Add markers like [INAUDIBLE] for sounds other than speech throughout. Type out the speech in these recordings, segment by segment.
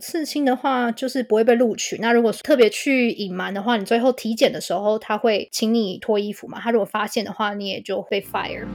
刺青的话，就是不会被录取。那如果特别去隐瞒的话，你最后体检的时候，他会请你脱衣服嘛？他如果发现的话，你也就会 fire。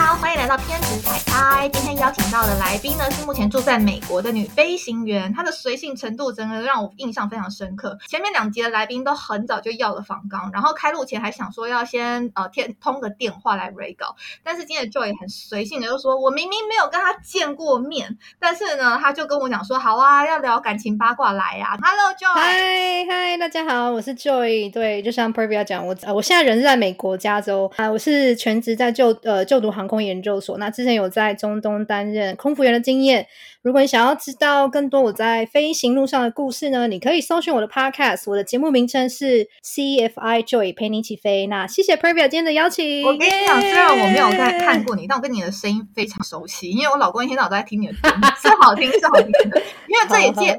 好，欢迎来到偏执彩拍。今天邀请到的来宾呢，是目前住在美国的女飞行员，她的随性程度真的让我印象非常深刻。前面两集的来宾都很早就要了访纲，然后开录前还想说要先呃天通个电话来 re 稿，但是今天 Joy 很随性的就说，我明明没有跟他见过面，但是呢，他就跟我讲说，好啊，要聊感情八卦来呀。Hello Joy，嗨嗨，大家好，我是 Joy。对，就像 Pervia 讲，我呃我现在人是在美国加州啊，我是全职在就呃就读。航空研究所，那之前有在中东担任空服员的经验。如果你想要知道更多我在飞行路上的故事呢，你可以搜寻我的 podcast。我的节目名称是 CFI Joy 陪你一起飞。那谢谢 Pervia 今天的邀请。我跟你讲，虽然我没有在看过你，但我跟你的声音非常熟悉，因为我老公一天到晚都在听你的声音，是好听是好听的。因为这也借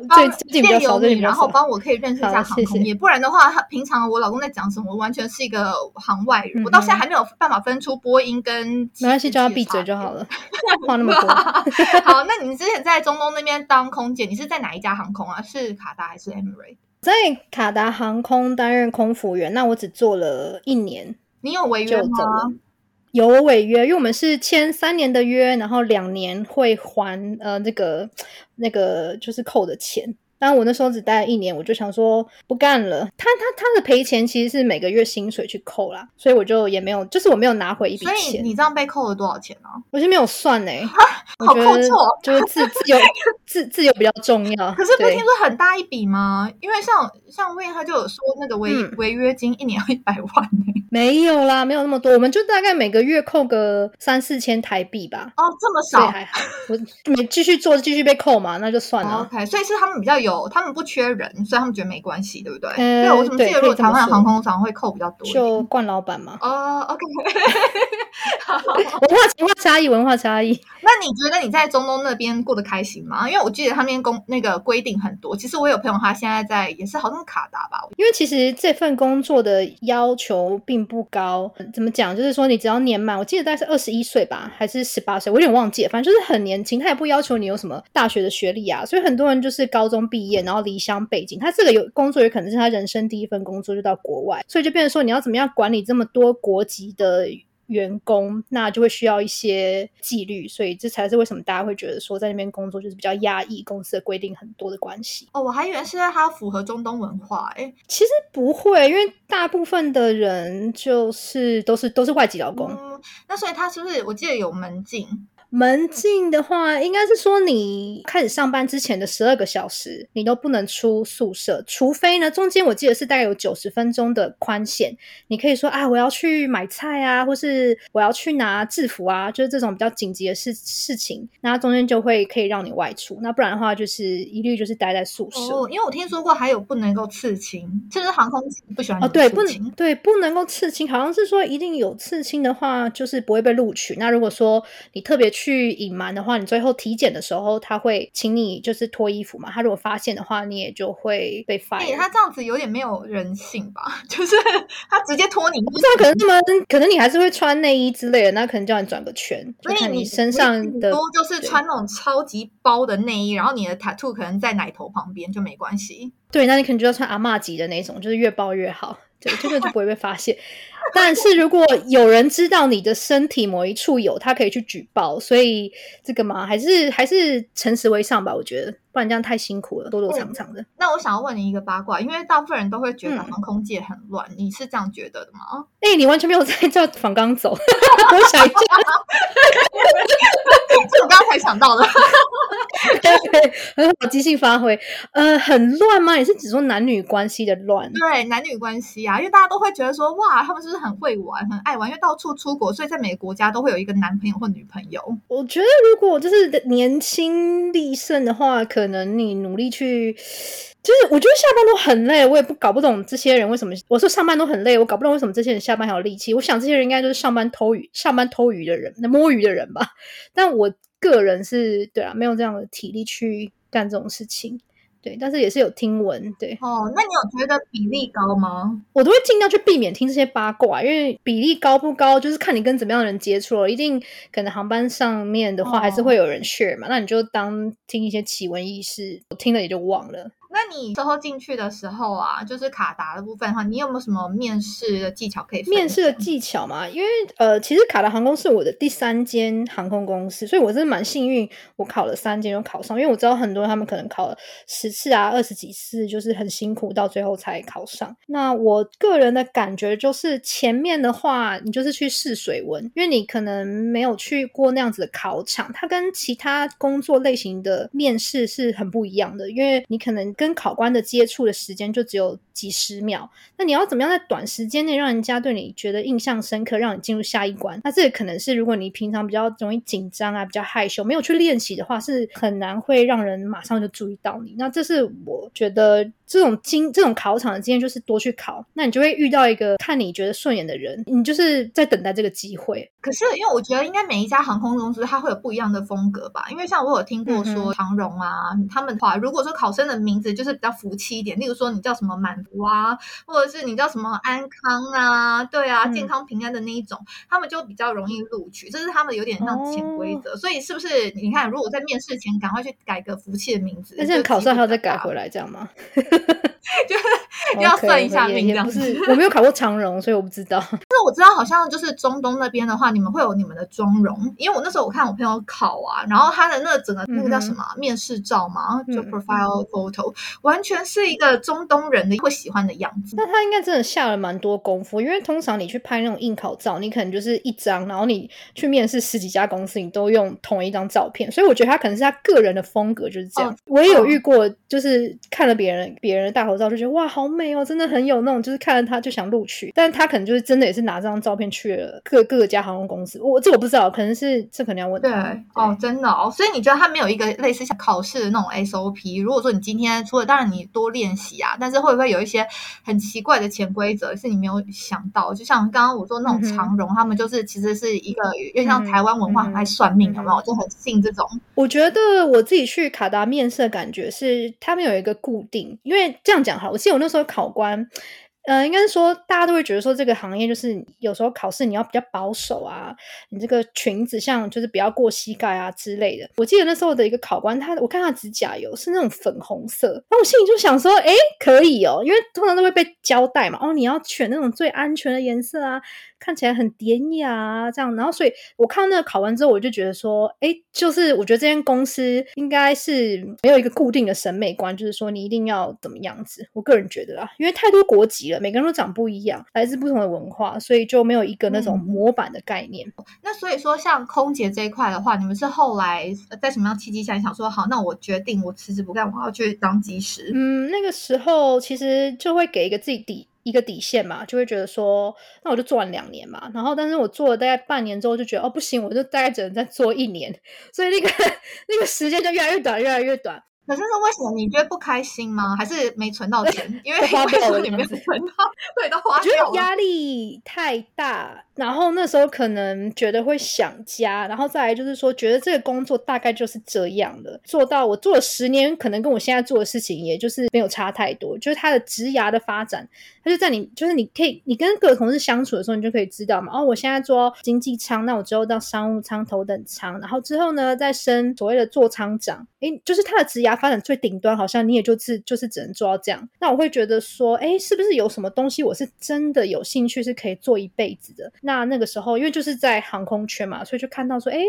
借借由你，然后帮我可以认识一下航空业，不然的话，他平常我老公在讲什么，我完全是一个行外人。我到现在还没有办法分出播音跟没关系，叫他闭嘴就好了，[LAUGHS] 话那么多。[LAUGHS] 好，那你之前在中东那边当空姐，你是在哪一家航空啊？是卡达还是 Emirates？在卡达航空担任空服员，那我只做了一年。你有违约吗？有违约，因为我们是签三年的约，然后两年会还呃那个那个就是扣的钱。但我那时候只待了一年，我就想说不干了。他他他的赔钱其实是每个月薪水去扣啦，所以我就也没有，就是我没有拿回一笔钱。所以你这样被扣了多少钱呢？我是没有算呢，好扣错，就是自自由 [LAUGHS] 自自由比较重要。可是不听说很大一笔吗？因为像像魏他就有说那个违违约金一年要一百万呢。[LAUGHS] 没有啦，没有那么多，我们就大概每个月扣个三四千台币吧。哦，这么少还好，我没继续做，继续被扣嘛，那就算了。OK，所以是他们比较有，他们不缺人，所以他们觉得没关系，对不对？对，我怎么记得如果台湾航空常会扣比较多？就冠老板嘛。哦，OK。[LAUGHS] [LAUGHS] 文化文化差异，文化差异。那你觉得你在中东那边过得开心吗？因为我记得他那边公那个规定很多。其实我有朋友，他现在在也是好像卡达吧。因为其实这份工作的要求并。不高，怎么讲？就是说，你只要年满，我记得大概是二十一岁吧，还是十八岁，我有点忘记了。反正就是很年轻，他也不要求你有什么大学的学历啊。所以很多人就是高中毕业，然后离乡背景，他这个有工作，也可能是他人生第一份工作，就到国外，所以就变成说，你要怎么样管理这么多国籍的？员工那就会需要一些纪律，所以这才是为什么大家会觉得说在那边工作就是比较压抑，公司的规定很多的关系。哦，我还以为是在它符合中东文化，哎，其实不会，因为大部分的人就是都是都是外籍劳工。那所以他是不是我记得有门禁？门禁的话，应该是说你开始上班之前的十二个小时，你都不能出宿舍，除非呢，中间我记得是大概有九十分钟的宽限，你可以说啊，我要去买菜啊，或是我要去拿制服啊，就是这种比较紧急的事事情，那中间就会可以让你外出，那不然的话就是一律就是待在宿舍。哦，因为我听说过还有不能够刺青，就是航空不喜欢哦，对，不能对不能够刺青，好像是说一定有刺青的话就是不会被录取。那如果说你特别去隐瞒的话，你最后体检的时候，他会请你就是脱衣服嘛。他如果发现的话，你也就会被罚。他这样子有点没有人性吧？[LAUGHS] 就是他直接脱你，不知道可能他们可能你还是会穿内衣之类的，那可能叫你转个圈，所以你身上的多就是穿那种超级包的内衣，然后你的 tattoo 可能在奶头旁边就没关系。对，那你可能就要穿阿玛吉的那种，就是越包越好。对，这个就不会被发现。但是如果有人知道你的身体某一处有，他可以去举报。所以这个嘛，还是还是诚实为上吧。我觉得，不然这样太辛苦了，躲躲藏藏的。那我想要问你一个八卦，因为大部分人都会觉得航空界很乱，你是这样觉得的吗？哎，你完全没有在 [LAUGHS] 叫仿刚走。[LAUGHS] 我想一下，[LAUGHS] 这我刚刚才想到的。[LAUGHS] 对，很好，即兴发挥。呃，很乱吗？也是只说男女关系的乱？对，男女关系啊，因为大家都会觉得说，哇，他们是不是很会玩，很爱玩？因为到处出国，所以在每个国家都会有一个男朋友或女朋友。我觉得，如果就是年轻力盛的话，可能你努力去，就是我觉得下班都很累，我也不搞不懂这些人为什么。我说上班都很累，我搞不懂为什么这些人下班还有力气。我想这些人应该就是上班偷鱼、上班偷鱼的人，那摸鱼的人吧。但我。个人是对啊，没有这样的体力去干这种事情。对，但是也是有听闻，对。哦，那你有觉得比例高吗？我都会尽量去避免听这些八卦，因为比例高不高，就是看你跟怎么样的人接触了。一定可能航班上面的话，还是会有人 share 嘛，那你就当听一些奇闻异事，我听了也就忘了。那你之后进去的时候啊，就是卡达的部分的话，你有没有什么面试的技巧可以？面试的技巧嘛，因为呃，其实卡达航空是我的第三间航空公司，所以我真的蛮幸运，我考了三间都考上。因为我知道很多他们可能考了十次啊、二十几次，就是很辛苦，到最后才考上。那我个人的感觉就是，前面的话你就是去试水温，因为你可能没有去过那样子的考场，它跟其他工作类型的面试是很不一样的，因为你可能。跟考官的接触的时间就只有几十秒，那你要怎么样在短时间内让人家对你觉得印象深刻，让你进入下一关？那这可能是如果你平常比较容易紧张啊，比较害羞，没有去练习的话，是很难会让人马上就注意到你。那这是我觉得。这种经这种考场的经验就是多去考，那你就会遇到一个看你觉得顺眼的人，你就是在等待这个机会。可是因为我觉得应该每一家航空公司它会有不一样的风格吧，因为像我有听过说长荣啊，他们的话如果说考生的名字就是比较福气一点，例如说你叫什么满福啊，或者是你叫什么安康啊，对啊，健康平安的那一种，他们就比较容易录取，这是他们有点像潜规则。所以是不是你看，如果在面试前赶快去改个福气的名字，那现在考上还要再改回来这样吗？就 [LAUGHS] [LAUGHS] 要算一下命，这样子。我没有考过长荣，所以我不知道。但是我知道，好像就是中东那边的话，你们会有你们的妆容。因为我那时候我看我朋友考啊，然后他的那整个那个叫什么面试照嘛，就 profile photo，完全是一个中东人的会喜欢的样子。那他应该真的下了蛮多功夫，因为通常你去拍那种应考照，你可能就是一张，然后你去面试十几家公司，你都用同一张照片。所以我觉得他可能是他个人的风格就是这样。我也有遇过，就是看了别人别人的大头照，就觉得哇，好美哦，真的很有那种，就是看了他就想录取。但是他可能就是真的也是拿这张照片去了各各家航空公司。我这我不知道，可能是这可能要问。对哦，真的哦。所以你觉得他没有一个类似像考试的那种 SOP？如果说你今天除了当然你多练习啊，但是会不会有一些很奇怪的潜规则是你没有想到？就像刚刚我说那种长荣，他们就是其实是一个有点像台湾文化很爱算命，有没有？就很信这种。我觉得我自己去卡达面试的感觉是，他们有一个固定，因为这样讲哈，我记得我那时候考官。呃，应该是说，大家都会觉得说，这个行业就是有时候考试你要比较保守啊，你这个裙子像就是不要过膝盖啊之类的。我记得那时候的一个考官，他我看他指甲油是那种粉红色，然后我心里就想说，哎，可以哦，因为通常都会被交代嘛，哦，你要选那种最安全的颜色啊。看起来很典雅啊，这样，然后所以我看到那个考完之后，我就觉得说，哎，就是我觉得这间公司应该是没有一个固定的审美观，就是说你一定要怎么样子。我个人觉得啦，因为太多国籍了，每个人都长不一样，来自不同的文化，所以就没有一个那种模板的概念。那所以说，像空姐这一块的话，你们是后来在什么样契机下想说，好，那我决定我辞职不干，我要去当机师？嗯，那个时候其实就会给一个自己底。一个底线嘛，就会觉得说，那我就做完两年嘛，然后但是我做了大概半年之后，就觉得哦不行，我就大概只能再做一年，[LAUGHS] 所以那个 [LAUGHS] 那个时间就越来越短，越来越短。可是是为什么？你觉得不开心吗？还是没存到钱？[LAUGHS] 因为花掉了，你没存到，对，都花掉了。觉得压力太大。然后那时候可能觉得会想家，然后再来就是说，觉得这个工作大概就是这样的，做到我做了十年，可能跟我现在做的事情，也就是没有差太多。就是他的职涯的发展，他就在你，就是你可以，你跟各个同事相处的时候，你就可以知道嘛。哦，我现在做经济舱，那我之后到商务舱、头等舱，然后之后呢，再升所谓的座舱长。诶，就是他的职涯发展最顶端，好像你也就是就是只能做到这样。那我会觉得说，哎，是不是有什么东西我是真的有兴趣，是可以做一辈子的？那那个时候，因为就是在航空圈嘛，所以就看到说，哎，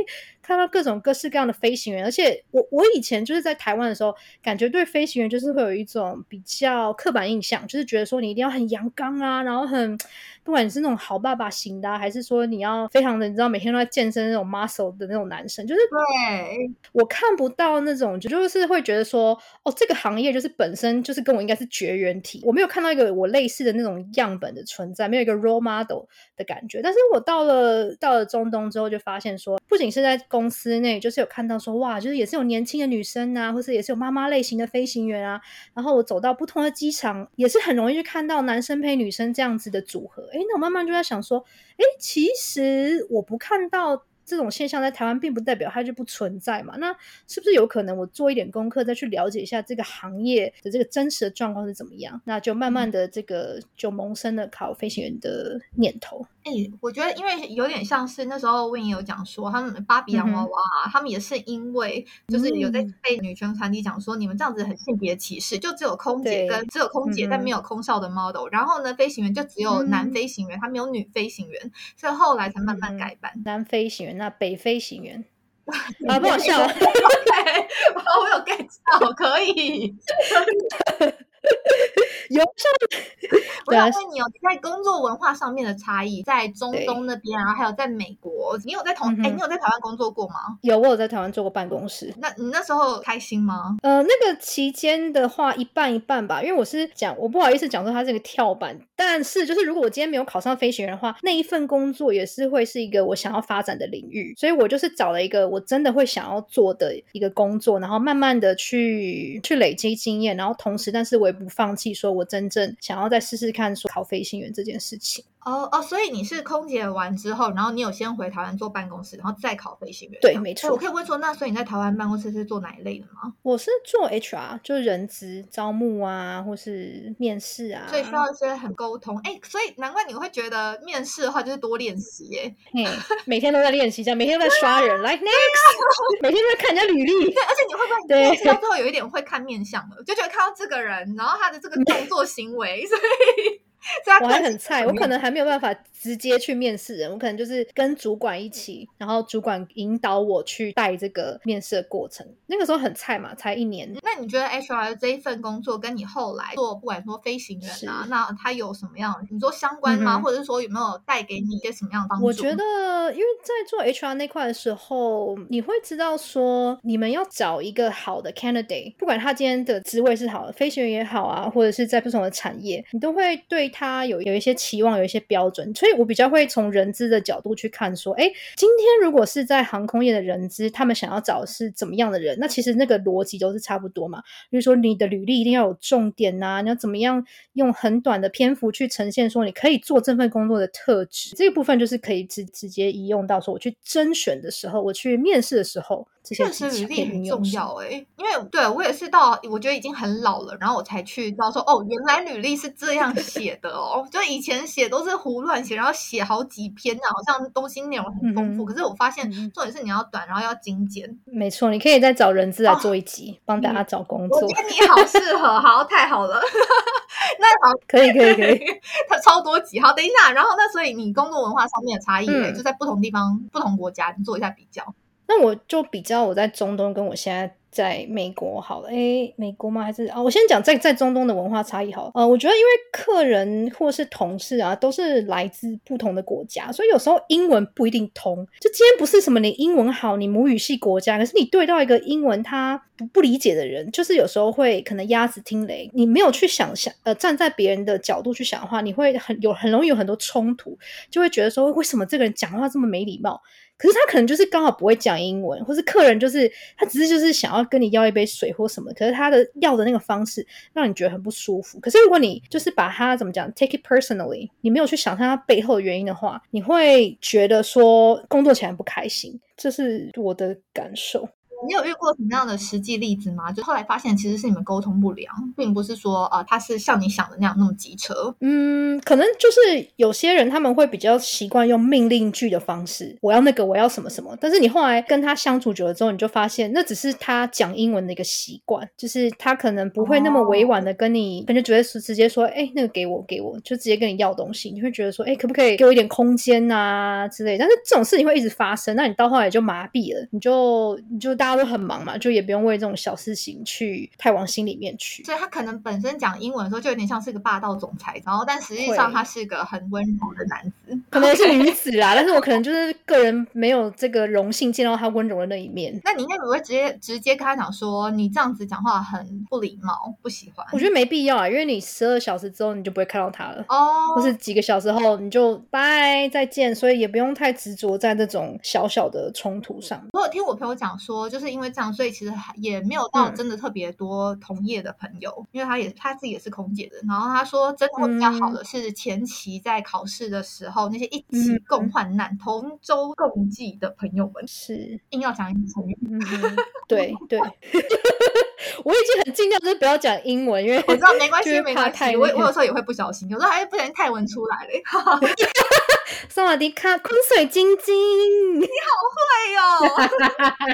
看到各种各式各样的飞行员，而且我我以前就是在台湾的时候，感觉对飞行员就是会有一种比较刻板印象，就是觉得说你一定要很阳刚啊，然后很。不管你是那种好爸爸型的，还是说你要非常的，你知道每天都在健身那种 muscle 的那种男生，就是对我看不到那种，就就是会觉得说，哦，这个行业就是本身就是跟我应该是绝缘体，我没有看到一个我类似的那种样本的存在，没有一个 role model 的感觉。但是我到了到了中东之后，就发现说，不仅是在公公司内，就是有看到说，哇，就是也是有年轻的女生啊，或是也是有妈妈类型的飞行员啊。然后我走到不同的机场，也是很容易去看到男生配女生这样子的组合。哎，那我慢慢就在想说，哎，其实我不看到这种现象在台湾并不代表它就不存在嘛。那是不是有可能我做一点功课，再去了解一下这个行业的这个真实的状况是怎么样？那就慢慢的这个就萌生了考飞行员的念头。哎、我觉得因为有点像是那时候 Win 有讲说，他们芭比洋娃娃、啊他们也是因为就是有在嗯被女权团体讲说，你们这样子很性别歧视，就只有空姐跟只有空姐，嗯但没有空少的 model，然后呢，飞行员就只有男嗯飞行员，他没有女飞行员，所以后来才慢慢改版。男飞行员，那北飞行员 [LAUGHS] 啊，不好笑。？OK，，我有 get 到，可以。[LAUGHS] 有上 [LAUGHS] 我想问你哦，在工作文化上面的差异，在中东那边然后，还有在美国，你有在同哎、你有在台湾工作过吗？有我有在台湾做过办公室，那你那时候开心吗？呃，那个期间的话，一半一半吧，因为我是讲，我不好意思讲说它是个跳板，但是就是如果我今天没有考上飞行员的话，那一份工作也是会是一个我想要发展的领域，所以我就是找了一个我真的会想要做的一个工作，然后慢慢的去去累积经验，然后同时，但是我也不放弃，说我真正想要再试试看说考飞行员这件事情。哦哦，所以你是空姐完之后，然后你有先回台湾做办公室，然后再考飞行员。对没错哎我可以问说，那所以你在台湾办公室是做哪一类的吗？我是做 HR，就是人资招募啊，或是面试啊，所以需要一些很沟通。哎，所以难怪你会觉得面试的话就是多练习耶。嘿，每天都在练习，这样每天都在刷人，来 next，每天都在看人家履历。对，而且你会不会对到最后有一点会看面相了，就觉得看到这个人，然后他的这个动作行为，所以 [LAUGHS] 我还很菜，我可能还没有办法直接去面试人，我可能就是跟主管一起，然后主管引导我去带这个面试的过程。那个时候很菜嘛，才一年。那你觉得 HR 这一份工作跟你后来做不管说飞行员啊，那他有什么样？你说相关吗？嗯或者是说有没有带给你一些什么样的帮助？我觉得，因为在做 HR 那块的时候，你会知道说，你们要找一个好的 candidate，不管他今天的职位是好的，飞行员也好啊，或者是在不同的产业，你都会对他有有一些期望，有一些标准。所以我比较会从人资的角度去看，说，哎，今天如果是在航空业的人资，他们想要找是怎么样的人？那其实那个逻辑都是差不多嘛。比如说，你的履历一定要有重点呐、你要怎么样用很短的篇幅去呈现说你可以做这份工作的特质，这个部分就是可以直直接移用到说我去甄选的时候，我去面试的时候，这些确实履历很重要哎、因为对我也是到我觉得已经很老了，然后我才去知道说哦，原来履历是这样写的哦，就以前写都是胡乱写，然后写好几篇，好像东西内容很丰富。嗯可是我发现重点是你要短，然后要精简。没错，你可以再找人资来做一集，帮大家找工作我觉，得你好适合，好，太好了。[LAUGHS] 那好，可以可以可以。它超多集。好，等一下，然后那所以你工作文化上面的差异、欸，嗯就在不同地方、不同国家，你做一下比较。那我就比较我在中东跟我现在在美国好了，诶，美国吗？还是啊？我先讲在在中东的文化差异好了。呃，我觉得因为客人或是同事啊，都是来自不同的国家，所以有时候英文不一定通。就今天不是什么你英文好，你母语系国家，可是你对到一个英文他不不理解的人，就是有时候会可能鸭子听雷，你没有去想象，呃，站在别人的角度去想的话，你会很有很容易有很多冲突，就会觉得说为什么这个人讲话这么没礼貌？可是他可能就是刚好不会讲英文，或是客人就是他只是就是想要跟你要一杯水或什么，可是他的要的那个方式让你觉得很不舒服。可是如果你就是把他怎么讲，take it personally，你没有去想他背后的原因的话，你会觉得说工作起来不开心，这是我的感受。你有遇过什么样的实际例子吗？就后来发现其实是你们沟通不良，并不是说呃他是像你想的那样那么机车。嗯，可能就是有些人他们会比较习惯用命令句的方式，我要那个，我要什么什么。但是你后来跟他相处久了之后，你就发现那只是他讲英文的一个习惯，就是他可能不会那么委婉的跟你，可能觉得是直接说，哎、那个给我，给我，就直接跟你要东西。你会觉得说，哎、可不可以给我一点空间呐、之类。但是这种事情会一直发生，那你到后来就麻痹了，你就你就大家都很忙嘛，就也不用为这种小事情去太往心里面去。所以他可能本身讲英文的时候就有点像是个霸道总裁，然后但实际上他是个很温柔的男子。可能是女子啦，[LAUGHS] 但是我可能就是个人没有这个荣幸见到他温柔的那一面。那你应该不会直接直接跟他讲说你这样子讲话很不礼貌，不喜欢。我觉得没必要啊，因为你十二小时之后你就不会看到他了。哦，或是几个小时后你就拜再见，所以也不用太执着在这种小小的冲突上。我有听我朋友讲说，就是因为这样，所以其实还也没有到嗯真的特别多同业的朋友，因为他也他自己也是空姐的。然后他说，真的会比较好的是前期在考试的时候，那些些一起共患难、同舟共济的朋友们。是，硬要讲一成语，嗯，对对。[LAUGHS] 我已经很尽量就是不要讲英文，因为 [LAUGHS] 我知道没关系，没关系。我我有时候也会不小心，有时候还不小心泰文出来了。[LAUGHS] 萨瓦迪卡，昆水晶晶。会哦，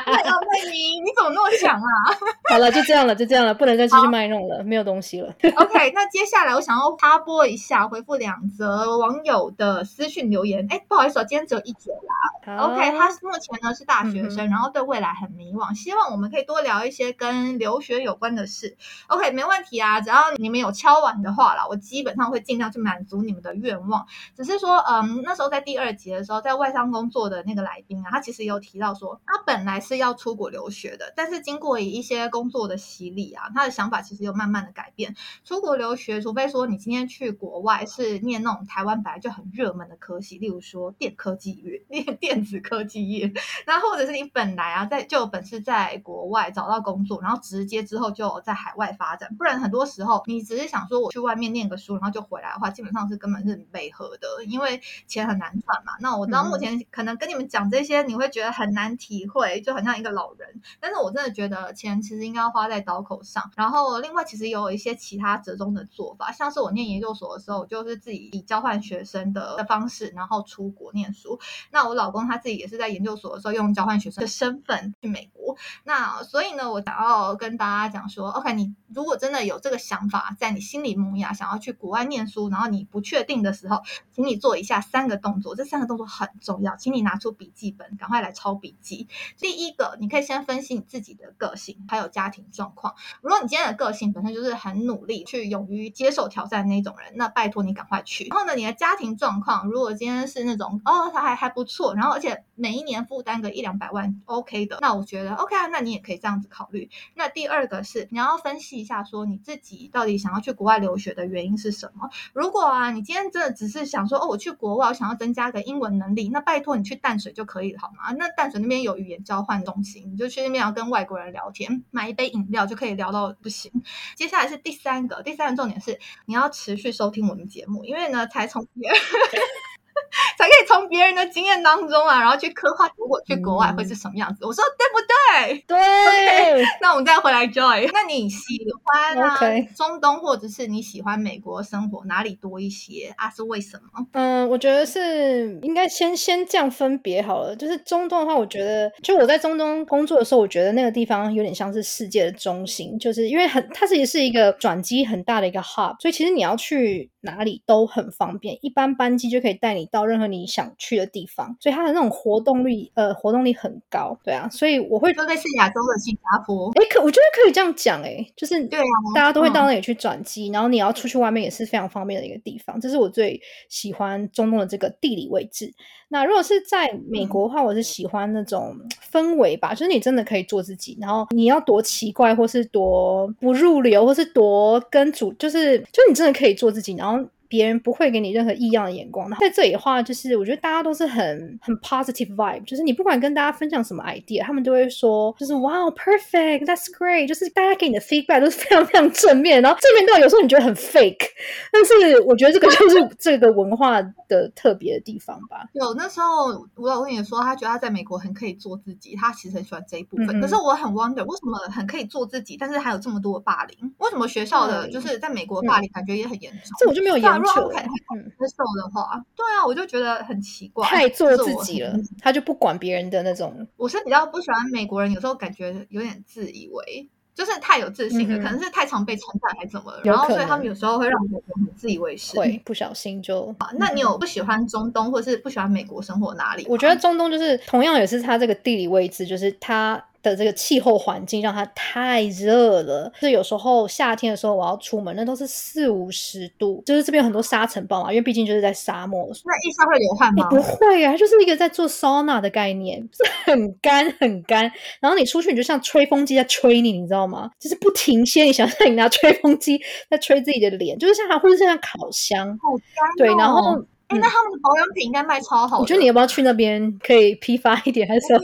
哎呀，佩妮，你怎么那么强啊 [LAUGHS] 好了，就这样了，就这样了，不能再继续卖弄了，没有东西了。？OK，那接下来我想要插播一下，回复两则网友的私讯留言。哎，不好意思哦，今天只有一则啦。好 OK，他目前呢是大学嗯生，然后对未来很迷惘，希望我们可以多聊一些跟留学有关的事。OK，没问题啊，只要你们有敲完的话啦，我基本上会尽量去满足你们的愿望。只是说，嗯，那时候在第二集的时候，在外商工作的那个来宾啊，他其实有提到说，他本来是要出国留学的，但是经过一些工作的洗礼啊，他的想法其实有慢慢的改变。出国留学，除非说你今天去国外是念那种台湾本来就很热门的科系，例如说电科技业、电 [LAUGHS] 电子科技业，那或者是你本来啊在就有本事在国外找到工作，然后直接之后就在海外发展，不然很多时候你只是想说我去外面念个书，然后就回来的话，基本上是根本是没合的，因为钱很难赚嘛。那我知道目前可能跟你们讲这些，你会觉得很难体会，就很像一个老人。但是我真的觉得钱其实应该要花在刀口上。然后另外其实也有一些其他折中的做法，像是我念研究所的时候，我就是自己以交换学生的的方式，然后出国念书。那我老公他自己也是在研究所的时候用交换学生的身份去美国。那所以呢，我想要跟大家讲说，OK，你如果真的有这个想法在你心里萌芽，想要去国外念书，然后你不确定的时候，请你做以下三个动作，这三个动作很重要，请你拿出笔记本，赶快来抄笔记。第一个，你可以先分析你自己的个性，还有家庭状况。如果你今天的个性本身就是很努力、去勇于接受挑战那种人，那拜托你赶快去。然后呢，你的家庭状况，如果今天是那种哦，他还还不错，然后而且每一年负担个一两百万，OK 的，那我觉得 OK 啊，那你也可以这样子考虑。那第二个是你要分析下，说你自己到底想要去国外留学的原因是什么。如果啊，你今天真的只是想说哦，我去国外，我想要增加个英文能力，那拜托你去淡水就可以了，好吗？那淡水那边有语言交换中心，你就去那边要跟外国人聊天，买一杯饮料就可以聊到不行。接下来是第三个，第三个重点是你要持续收听我们节目，因为呢，才从。[LAUGHS] [LAUGHS] 才可以从别人的经验当中啊，然后去刻画如果去国外会是什么样子。我说对不对？对，[LAUGHS] 那我们再回来 Joy，那你喜欢啊中东，或者是你喜欢美国生活哪里多一些啊？是为什么？嗯，我觉得是应该先先这样分别好了。就是中东的话，我觉得就我在中东工作的时候，我觉得那个地方有点像是世界的中心，就是因为很它其实是一个转机很大的一个 hub，所以其实你要去哪里都很方便，一般班机就可以带你到任何你想去的地方，所以它的那种活动率呃活动力很高，对啊，所以我会就类似亚洲的新加坡。诶，可我觉得可以这样讲，哎，就是对啊大家都会嗯到那里去转机，然后你要出去外面也是非常方便的一个地方，这是我最喜欢中东的这个地理位置。那如果是在美嗯国的话，我是喜欢那种氛围吧，就是你真的可以做自己，然后你要多奇怪或是多不入流，或是多跟主，就是就你真的可以做自己，然后。别人不会给你任何异样的眼光。在这里的话，就是我觉得大家都是很很 positive vibe，就是你不管跟大家分享什么 idea，他们都会说，就是 wow perfect，that's great，就是大家给你的 feedback 都是非常非常正面，然后正面到有时候你觉得很 fake，但是我觉得这个就是 [LAUGHS] 这个文化的特别的地方吧。有那时候我老公也说，他觉得他在美国很可以做自己，他其实很喜欢这一部分。可是我很 wonder，为什么很可以做自己，但是还有这么多的霸凌？为什么学校的就是在美国霸凌感觉也很严重？这我就没有对如果他们可以，嗯，接受的话，对啊，我就觉得很奇怪，太做自己了，他就不管别人的那种，我是比较不喜欢美国人，有时候感觉有点自以为，就是太有自信了，嗯可能是太常被称赞还怎么了，然后所以他们有时候会让我很自以为是。会不小心就啊，那你有不喜欢中东，或是不喜欢美国生活哪里？我觉得中东就是同样也是它这个地理位置，就是它的这个气候环境让它太热了。就是有时候夏天的时候我要出门，那都是四五十度，就是这边有很多沙尘暴嘛，因为毕竟就是在沙漠。那一下会流汗吗？你不会啊，它就是一个在做 sauna 的概念，就是很干很干。然后你出去，你就像吹风机在吹你，你知道吗？就是不停歇。你想象你拿吹风机在吹自己的脸，就是像或者是像烤箱，好干、哦。对，然后哎，那他们的保养品应该卖超好。我觉得你要不要去那边可以批发一点，还是什么？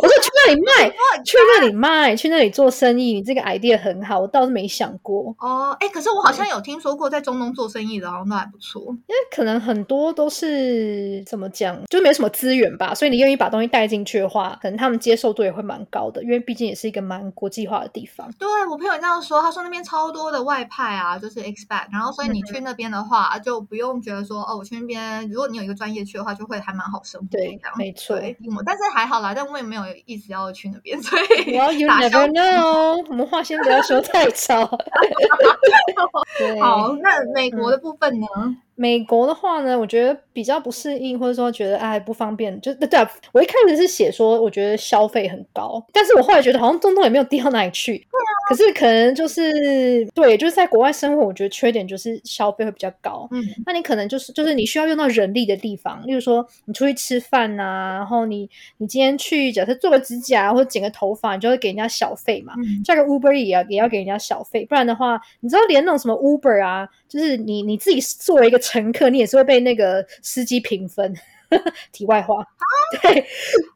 我说去那里卖，去那里卖，去那里做生意。你这个 idea 很好，我倒是没想过。哦，哎，可是我好像有听说过，在中东做生意的，好像都还不错。因为可能很多都是怎么讲，就是没什么资源吧，所以你愿意把东西带进去的话，可能他们接受度也会蛮高的，因为毕竟也是一个蛮国际化的地方。对我朋友这样说，他说那边超多的外派啊，就是 expat，然后所以你去那边的话，就不用觉得说哦，我去那边，如果你有一个专业去的话，就会还蛮好生活。对，没错。但是还好啦，但我也没有一直要去那边，所以我要 you never [LAUGHS] know，我们话先不要说太早。[LAUGHS] 好，那美国的部分呢？美国的话呢，我觉得比较不适应，或者说觉得哎不方便，就对啊。我一开始是写说，我觉得消费很高，但是我后来觉得好像中东也没有低到哪里去。对啊。可是可能就是对，就是在国外生活，我觉得缺点就是消费会比较高。嗯。那你可能就是就是你需要用到人力的地方，例如说你出去吃饭呐，然后你你今天去假设做个指甲或者剪个头发，你就会给人家小费嘛。嗯。叫个 Uber 也要也要给人家小费，不然的话，你知道连那种什么 Uber 啊，就是你你自己作为一个乘客，你也是会被那个司机评分。[LAUGHS] 题外话，[LAUGHS] 对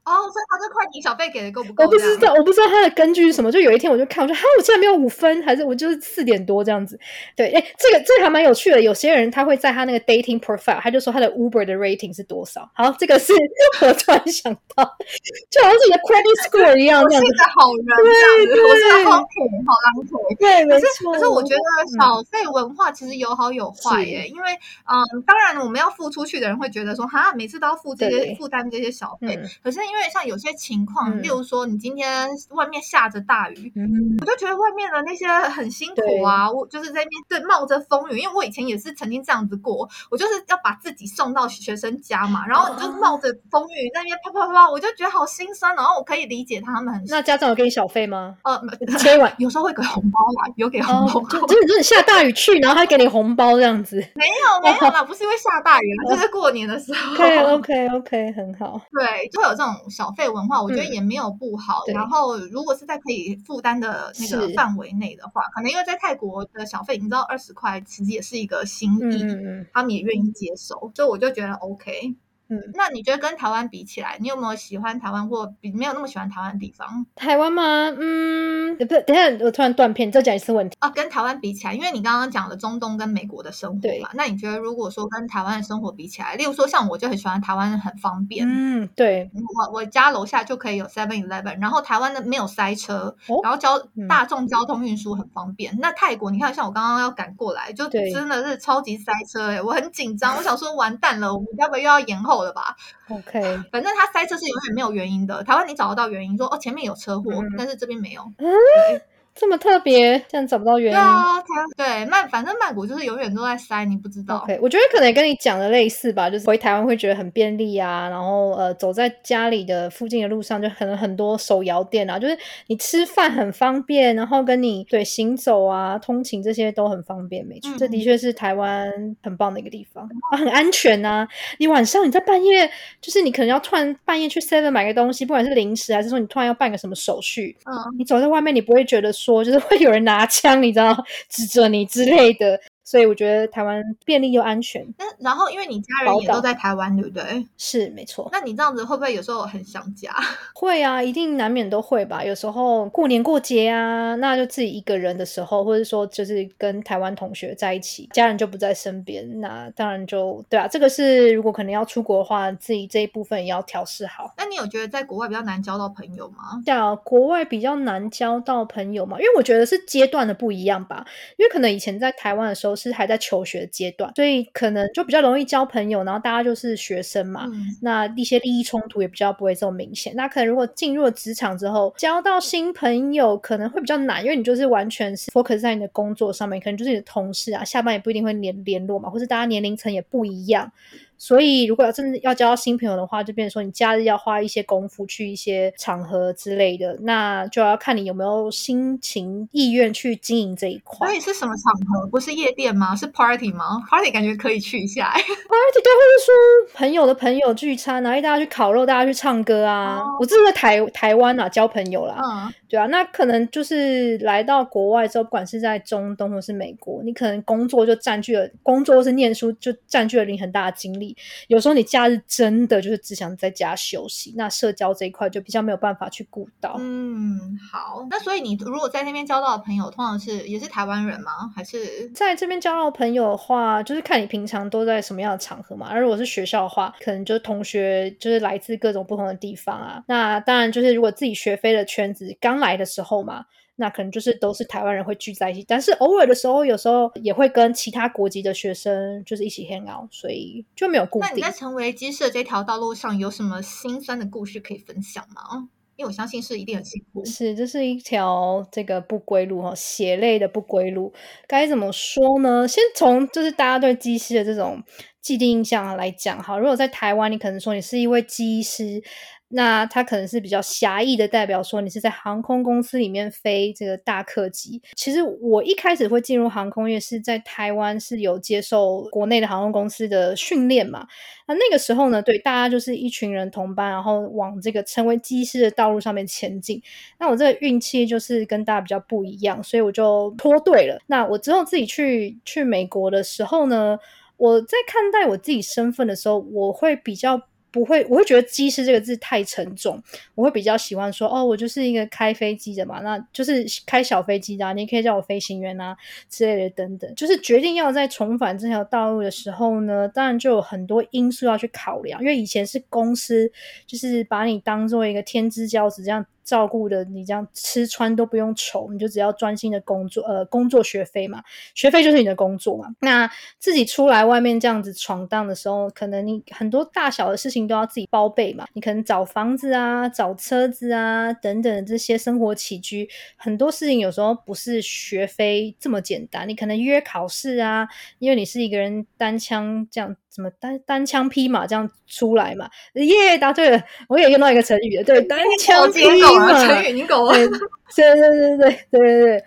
哦，所以他这快递小费给的够不够？我不知道，我不知道他的根据是什么。就有一天我就看，我说哈，我竟然没有五分，还是我就是四点多这样子。对，哎，这个这个还蛮有趣的。有些人他会在他那个 dating profile，他就说他的 Uber 的 rating 是多少。好，这个是 [LAUGHS] 我突然想到，就好像是你的 credit score 一样，这样子。好人，对对，我是好腿，好狼腿。对，可是可是我觉得小费文化其实有好有坏耶。因为嗯，当然我们要付出去的人会觉得说，哈，每次都。要付这些负担这些小费，可是因为像有些情况，例如说你今天外面下着大雨，我就觉得外面的那些很辛苦啊。我就是在面对冒着风雨，因为我以前也是曾经这样子过，我就是要把自己送到学生家嘛，然后你就冒着风雨在那边啪啪啪，我就觉得好心酸。然后我可以理解他们很。那家长有给你小费吗？呃，切碗有时候会给红包啦，有给红包。[LAUGHS] 就是就是下大雨去，然后他给你红包这样子。没有没有啦，不是因为下大雨，就是过年的时候。OK OK，很好。对，就会有这种小费文化，我觉得也没有不好。然后，如果是在可以负担的那个范围内的话，可能因为在泰国的小费，你知道二十块其实也是一个心意，他们也愿意接受，所以我就觉得 OK。嗯，那你觉得跟台湾比起来，你有没有喜欢台湾或比没有那么喜欢台湾的地方？台湾吗？嗯，不，等下我突然断片，再讲一次问题啊。跟台湾比起来，因为你刚刚讲了中东跟美国的生活嘛，那你觉得如果说跟台湾的生活比起来，例如说像我就很喜欢台湾很方便，嗯，对我我家楼下就可以有 Seven Eleven，然后台湾的没有塞车，然后交大众交通运输很方便。那泰国你看，像我刚刚要赶过来，就真的是超级塞车哎，我很紧张，我想说完蛋了，我们要不要又要延后？了吧，OK，[LAUGHS] 反正他塞车是永远没有原因的。台湾你找得到原因，说哦前面有车祸，但是这边没有。这么特别，这样找不到原因。对啊，对曼，反正曼谷就是永远都在塞，你不知道。OK，我觉得可能跟你讲的类似吧，就是回台湾会觉得很便利啊，然后呃，走在家里的附近的路上就可能很多手摇店啊，就是你吃饭很方便，然后跟你对行走啊、通勤这些都很方便，没错，这的确是台湾很棒的一个地方啊，很安全呐。你晚上你在半夜，就是你可能要突然半夜去 Seven 买个东西，不管是零食还是说你突然要办个什么手续，嗯，你走在外面，你不会觉得。说就是会有人拿枪，你知道，指着你之类的。所以我觉得台湾便利又安全。那然后因为你家人也都在台湾，对不对？是没错。那你这样子会不会有时候很想家？[LAUGHS] 会啊，一定难免都会吧。有时候过年过节啊，那就自己一个人的时候，或者说就是跟台湾同学在一起，家人就不在身边，那当然就对啊。这个是如果可能要出国的话，自己这一部分也要调试好。那你有觉得在国外比较难交到朋友吗？对啊国外比较难交到朋友嘛？因为我觉得是阶段的不一样吧。因为可能以前在台湾的时候。是还在求学阶段，所以可能就比较容易交朋友，然后大家就是学生嘛，那一些利益冲突也比较不会这么明显。那可能如果进入了职场之后，交到新朋友可能会比较难，因为你就是完全是 focus 在你的工作上面，可能就是你的同事啊，下班也不一定会联联络嘛，或是大家年龄层也不一样。所以，如果要真的要交到新朋友的话，就变成说你假日要花一些功夫去一些场合之类的，那就要看你有没有心情意愿去经营这一块。所以是什么场合？不是夜店吗？是 party 吗？party 感觉可以去一下。party 对，或者说朋友的朋友聚餐，然后大家去烤肉，大家去唱歌啊。我这是在台台湾啊交朋友啦。嗯。对啊，那可能就是来到国外之后，不管是在中东或是美国，你可能工作就占据了工作或是念书就占据了你很大的精力。有时候你假日真的就是只想在家休息，那社交这一块就比较没有办法去顾到。嗯，好，那所以你如果在那边交到的朋友，通常是也是台湾人吗？还是在这边交到朋友的话，就是看你平常都在什么样的场合嘛。而如果是学校的话，可能就同学就是来自各种不同的地方啊。那当然就是如果自己学飞的圈子刚来的时候嘛，那可能就是都是台湾人会聚在一起。但是偶尔的时候，有时候也会跟其他国籍的学生就是一起 hang out，所以就没有固定那你在。成为机师的这条道路上有什么心酸的故事可以分享吗？因为我相信是一定很辛苦。是，这是一条这个不归路哈，血泪的不归路。该怎么说呢？先从就是大家对机师的这种既定印象来讲哈。如果在台湾，你可能说你是一位机师，那他可能是比较狭义的代表说你是在航空公司里面飞这个大客机。其实我一开始会进入航空业是在台湾是有接受国内的航空公司的训练嘛。那那个时候呢，对大家就是一群人同班，然后往这个成为机师的道路上面前进。那我这个运气就是跟大家比较不一样，所以我就脱队了。那我之后自己去去美国的时候呢，我在看待我自己身份的时候，我会比较。不会，我会觉得“机师”这个字太沉重，我会比较喜欢说哦，我就是一个开飞机的嘛，那就是开小飞机的、你可以叫我飞行员啊之类的等等。就是决定要在重返这条道路的时候呢，当然就有很多因素要去考量，因为以前是公司就是把你当做一个天之骄子这样。照顾的你这样吃穿都不用愁，你就只要专心的工作，呃，工作学费嘛，学费就是你的工作嘛。那自己出来外面这样子闯荡的时候，可能你很多大小的事情都要自己包备嘛。你可能找房子啊，找车子啊，等等这些生活起居，很多事情有时候不是学费这么简单。你可能约考试啊，因为你是一个人单枪这样。什么单单枪匹马这样出来嘛？耶，答对了！我也用到一个成语了，对，单枪匹马，成语狗，对对对对对对对，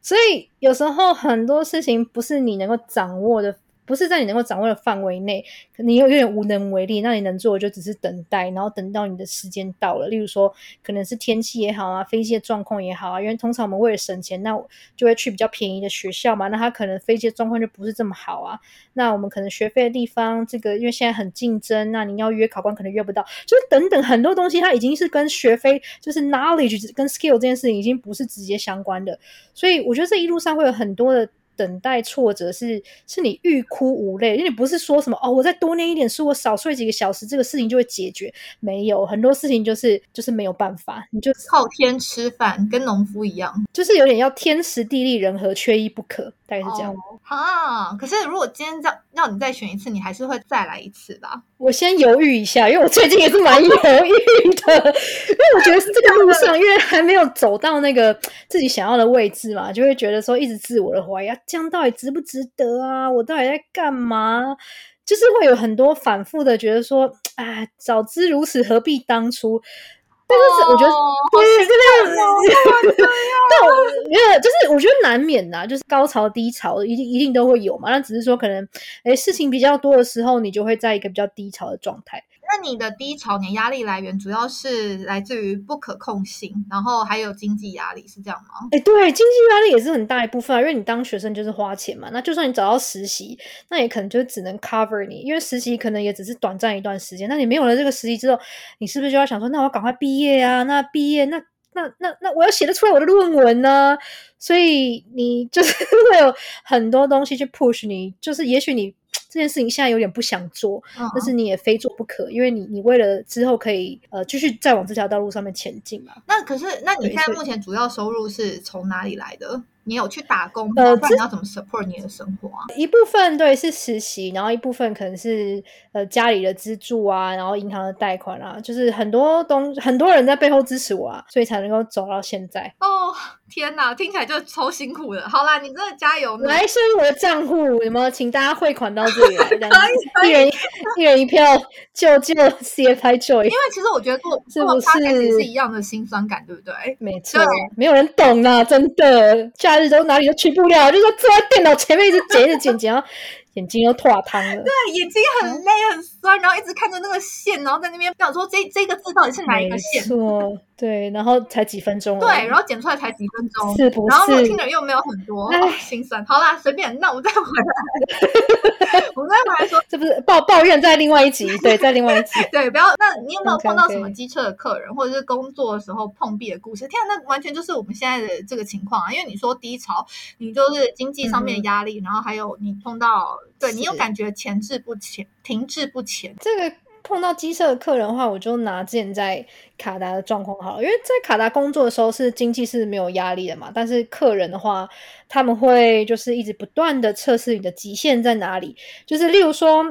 所以有时候很多事情不是你能够掌握的。不是在你能够掌握的范围内，你有有点无能为力。那你能做的就只是等待，然后等到你的时间到了。例如说，可能是天气也好啊，飞机的状况也好啊。因为通常我们为了省钱，那就会去比较便宜的学校嘛。那他可能飞机的状况就不是这么好啊。那我们可能学费的地方，这个因为现在很竞争，那你要约考官可能约不到，就等等很多东西，它已经是跟学费就是 knowledge 跟 skill 这件事情已经不是直接相关的。所以我觉得这一路上会有很多的。等待挫折是是你欲哭无泪，因为你不是说什么哦，我再多念一点书，我少睡几个小时，这个事情就会解决。没有很多事情就是就是没有办法，你就靠天吃饭，跟农夫一样，就是有点要天时地利人和，缺一不可，大概是这样。啊，可是如果今天要要你再选一次，你还是会再来一次吧？我先犹豫一下，因为我最近也是蛮犹豫的，[LAUGHS] 因为我觉得是这个路上，因为还没有走到那个自己想要的位置嘛，就会觉得说一直自我的怀疑，这样到底值不值得啊？我到底在干嘛？就是会有很多反复的觉得说，哎，早知如此，何必当初？但是我觉得，对，[LAUGHS] 这个，但我觉得就是我觉得难免的，就是高潮低潮一定一定都会有嘛。那只是说可能，哎，事情比较多的时候，你就会在一个比较低潮的状态。那你的低潮，你的压力来源主要是来自于不可控性，然后还有经济压力，是这样吗？哎，对，经济压力也是很大一部分啊，因为你当学生就是花钱嘛。那就算你找到实习，那也可能就只能 cover 你，因为实习可能也只是短暂一段时间。那你没有了这个实习之后，你是不是就要想说，那我赶快毕业啊？那毕业，那那那那我要写得出来我的论文呢？所以你就是 [LAUGHS] 会有很多东西去 push 你，就是也许你。这件事情现在有点不想做，但是你也非做不可，因为你你为了之后可以呃继续再往这条道路上面前进嘛。那可是，那你现在目前主要收入是从哪里来的？你有去打工，呃，不然你要怎么 support 你的生活啊？一部分对是实习，然后一部分可能是呃家里的资助啊，然后银行的贷款啊，就是很多东很多人在背后支持我啊，所以才能够走到现在。哦，天哪，听起来就超辛苦的。好啦，你真的加油！来，是我的账户，有没有？请大家汇款到这里来，[LAUGHS] 这样一人一人一票，救救 CFI Joy。因为其实我觉得做是不是是一样的辛酸感，对不对？没错，没有人懂啊，真的。[LAUGHS] 日都哪里都去不了，就说坐在电脑前面一直剪，一直剪，剪到眼睛又脱汤了。对，眼睛很累，很。酸，然后一直看着那个线，然后在那边想说这这个字到底是哪一个线？错，对，然后才几分钟，对，然后剪出来才几分钟，是不是？然后听的人又没有很多，[LAUGHS] 心酸。好啦，随便，那我们再回来，[LAUGHS] 我们再回来说，这不是抱抱怨在另外一集，对，[LAUGHS] 在另外一集，对，不要。那你有没有碰到什么机车的客人，或者是工作的时候碰壁的故事？天，那完全就是我们现在的这个情况啊！因为你说低潮，你就是经济上面压力，然后还有你碰到，对你有感觉前置不前，停滞不前，这个。碰到机车的客人的话，我就拿之前在卡达的状况好了，因为在卡达工作的时候是经济是没有压力的嘛，但是客人的话，他们会就是一直不断的测试你的极限在哪里，就是例如说。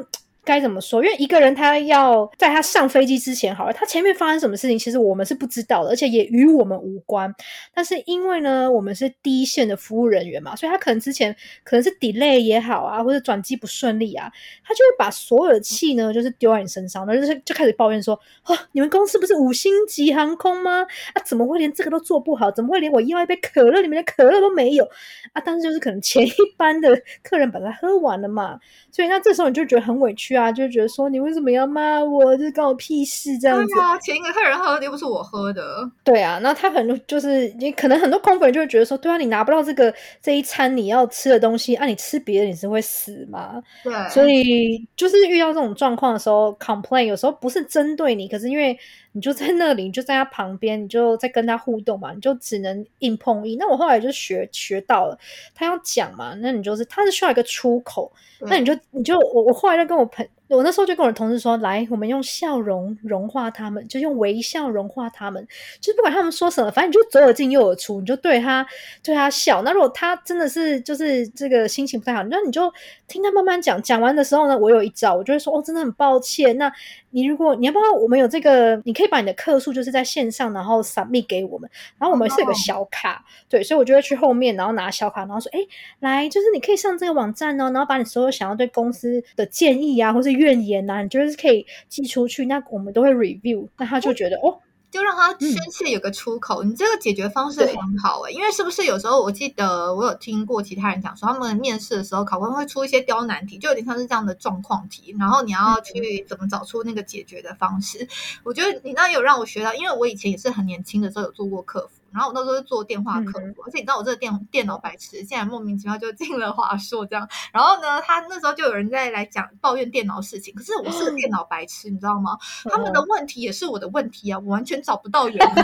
该怎么说？因为一个人他要在他上飞机之前，好了，他前面发生什么事情，其实我们是不知道的，而且也与我们无关。但是因为呢，我们是第一线的服务人员嘛，所以他可能之前可能是 delay 也好啊，或者转机不顺利啊，他就会把所有的气呢，就是丢在你身上，然后就是就开始抱怨说：啊，你们公司不是五星级航空吗？啊，怎么会连这个都做不好？怎么会连我要一杯可乐里面的可乐都没有啊？但是就是可能前一班的客人把它喝完了嘛，所以那这时候你就觉得很委屈。啊，就觉得说你为什么要骂我？这关我屁事这样子。前一个客人喝的又不是我喝的。对啊，那他可能就是你可能很多空粉就会觉得说，对啊，你拿不到这个这一餐你要吃的东西，啊，你吃别的你是会死吗？对。所以就是遇到这种状况的时候，complain 有时候不是针对你，可是因为你就在那里，你就在他旁边，你就在跟他互动嘛，你就只能硬碰硬。那我后来就学学到了，他要讲嘛，那你就是他是需要一个出口，那你就你就我我后来就跟我朋。我那时候就跟我的同事说：“来，我们用笑容融化他们，就用微笑融化他们。就不管他们说什么，反正你就左耳进右耳出，你就对他对他笑。那如果他真的是就是这个心情不太好，那你就听他慢慢讲。讲完的时候呢，我有一招，我就会说：哦，真的很抱歉。那你如果你要不要，我们有这个，你可以把你的客数就是在线上，然后 submit 给我们。然后我们是有个小卡，对，所以我就会去后面，然后拿小卡，然后说：哎，来，就是你可以上这个网站哦，然后把你所有想要对公司的建议啊，或是怨言呐，你就是可以寄出去，那我们都会 review，那他就觉得哦。就让他宣泄有个出口，你这个解决方式很好哎，因为是不是有时候我记得我有听过其他人讲说，他们面试的时候考官会出一些刁难题，就有点像是这样的状况题，然后你要去怎么找出那个解决的方式。我觉得你那有让我学到，因为我以前也是很年轻的时候有做过客服。然后我那时候是做电话客服，而且你知道我这个电电脑白痴，现在莫名其妙就进了华硕这样。然后呢，他那时候就有人在来讲抱怨电脑事情，可是我是个电脑白痴，你知道吗？他们的问题也是我的问题啊，我完全找不到原因。[LAUGHS]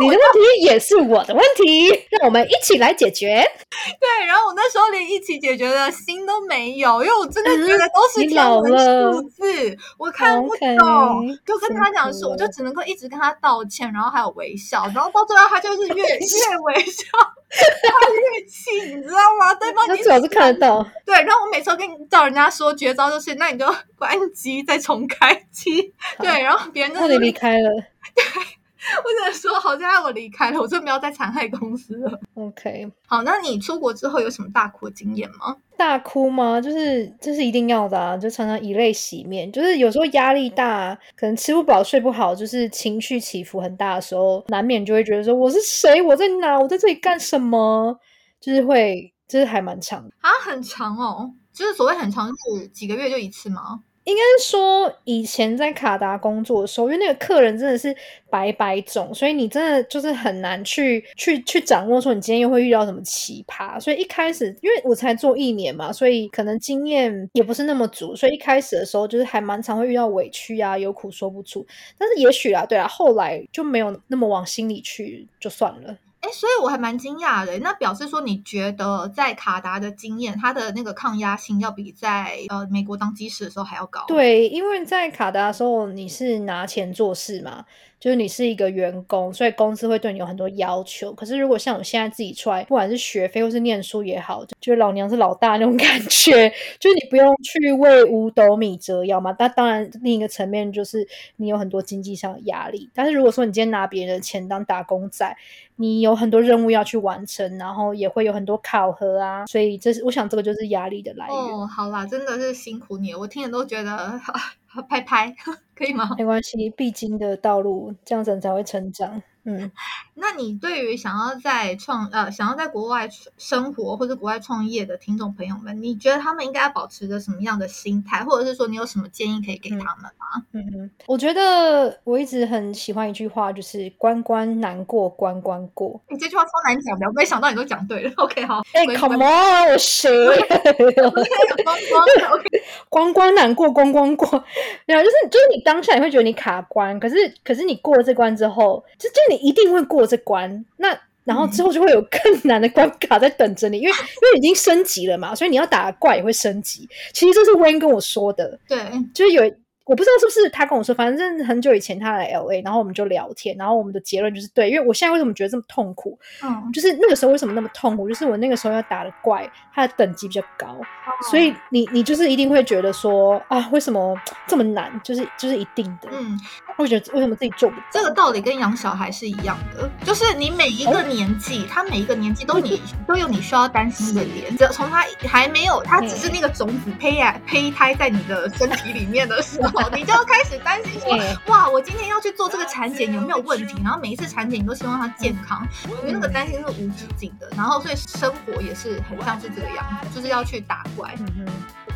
你的问题也是我的问题，让我们一起来解决。对，然后我那时候连一起解决的心都没有，因为我真的觉得都是天文数字，我看不懂。就跟他讲说，我就只能够一直跟他道歉，然后还有微笑，然后到最后他就是越 [LAUGHS] 越微笑，他越气，你知道吗？对方他主要是看得到。对，然后我每次跟叫人家说绝招就是，那你就关机再重开机。[LAUGHS] 对，然后别人就离开了。对。[LAUGHS] 我只能说，好在我离开了，我就不要再残害公司了。OK，好，那你出国之后有什么大哭的经验吗？大哭吗？就是这是一定要的啊，就常常以泪洗面。就是有时候压力大，可能吃不饱睡不好，就是情绪起伏很大的时候，难免就会觉得说我是谁，我在哪，我在这里干什么？就是会，就是还蛮长啊，很长哦。就是所谓很长是几个月就一次吗？应该说，以前在卡达工作的时候，因为那个客人真的是百百种，所以你真的就是很难去去去掌握说你今天又会遇到什么奇葩。所以一开始，因为我才做一年嘛，所以可能经验也不是那么足，所以一开始的时候就是还蛮常会遇到委屈啊，有苦说不出。但是也许啊，对啊，后来就没有那么往心里去，就算了。哎，所以我还蛮惊讶的。那表示说，你觉得在卡达的经验，它的那个抗压性要比在呃美国当机师的时候还要高？对，因为在卡达的时候，你是拿钱做事嘛。就是你是一个员工，所以公司会对你有很多要求。可是如果像我现在自己出来，不管是学费或是念书也好，就是老娘是老大那种 [LAUGHS] 感觉，就是你不用去为五斗米折腰嘛。那当然，另一个层面就是你有很多经济上的压力。但是如果说你今天拿别人的钱当打工仔，你有很多任务要去完成，然后也会有很多考核啊。所以这是我想这个就是压力的来源。哦，好啦，真的是辛苦你，我听着都觉得。[LAUGHS] 拍拍 [LAUGHS] 可以吗？没关系，必经的道路，这样子才会成长。嗯，[LAUGHS] 那你对于想要在创呃想要在国外生活或者国外创业的听众朋友们，你觉得他们应该要保持着什么样的心态，或者是说你有什么建议可以给他们吗？嗯嗯，我觉得我一直很喜欢一句话，就是关关难过关关过。你这句话超难讲的，我没想到你都讲对了。OK，好，哎，Come on，我谁？关关 OK，关关难过关关过。没有，就是就是你当下你会觉得你卡关，可是可是你过了这关之后，就就你一定会过这关。那然后之后就会有更难的关卡在等着你，因为因为已经升级了嘛，所以你要打怪也会升级。其实这是 Wayne 跟我说的，对，就是有。我不知道是不是他跟我说，反正很久以前他来 L A，然后我们就聊天，然后我们的结论就是对，因为我现在为什么觉得这么痛苦？嗯，就是那个时候为什么那么痛苦？就是我那个时候要打的怪，它的等级比较高，所以你你就是一定会觉得说啊，为什么这么难？就是就是一定的，嗯，会觉得为什么自己做不？这个道理跟养小孩是一样的，就是你每一个年纪，他每一个年纪都你都有你需要担心的点，只从他还没有，他只是那个种子胚啊胚胎在你的身体里面的时候。你就要开始担心说，哇，我今天要去做这个产检有没有问题？然后每一次产检你都希望他健康，因为那个担心是无止境的。然后所以生活也是很像是这个样子，就是要去打怪。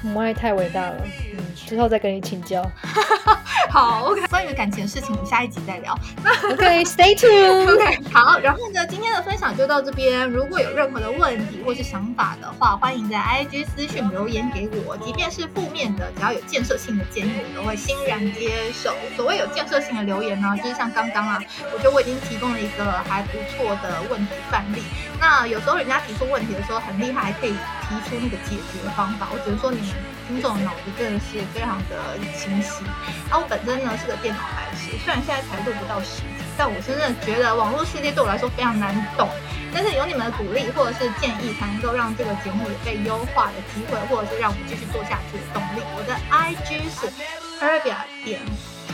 母爱太伟大了，嗯，之后再跟你请教。[LAUGHS] 好，OK，关于感情的事情，我们下一集再聊。[LAUGHS] OK，Stay [LAUGHS] tuned。OK，好，然后呢，今天的分享就到这边。如果有任何的问题或是想法的话，欢迎在 IG 私讯留言给我。即便是负面的，只要有建设性的建议，我都会欣然接受。所谓有建设性的留言呢，就是像刚刚啊，我觉得我已经提供了一个还不错的问题范例。那有时候人家提出问题的时候很厉害，还可以提出那个解决方法。我只能说你们。听众脑子真的是非常的清晰。啊我本身呢是个电脑白痴，虽然现在才录不到十集，但我真的觉得网络世界对我来说非常难懂。但是有你们的鼓励或者是建议，才能够让这个节目有被优化的机会，或者是让我们继续做下去的动力。我的 IG 是 Pervia 点。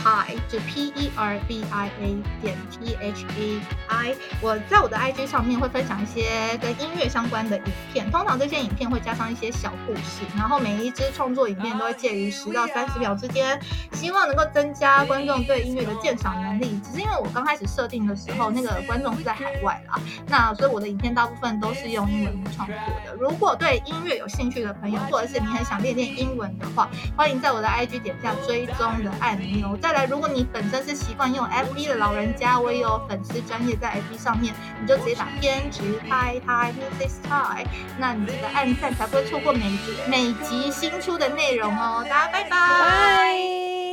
Hi，就 P E R B I A 点 T H A I。我在我的 IG 上面会分享一些跟音乐相关的影片，通常这些影片会加上一些小故事，然后每一支创作影片都会介于十到三十秒之间，希望能够增加观众对音乐的鉴赏能力。只是因为我刚开始设定的时候，那个观众是在海外啦，那所以我的影片大部分都是用英文创作的。如果对音乐有兴趣的朋友，或者是你很想练练英文的话，欢迎在我的 IG 点下追踪的按钮。再来，如果你本身是习惯用 FB 的老人家，我也有粉丝专业在 FB 上面，你就直接打天职拍拍 music style，那你这个按赞才不会错过每集每集新出的内容哦。大家拜拜。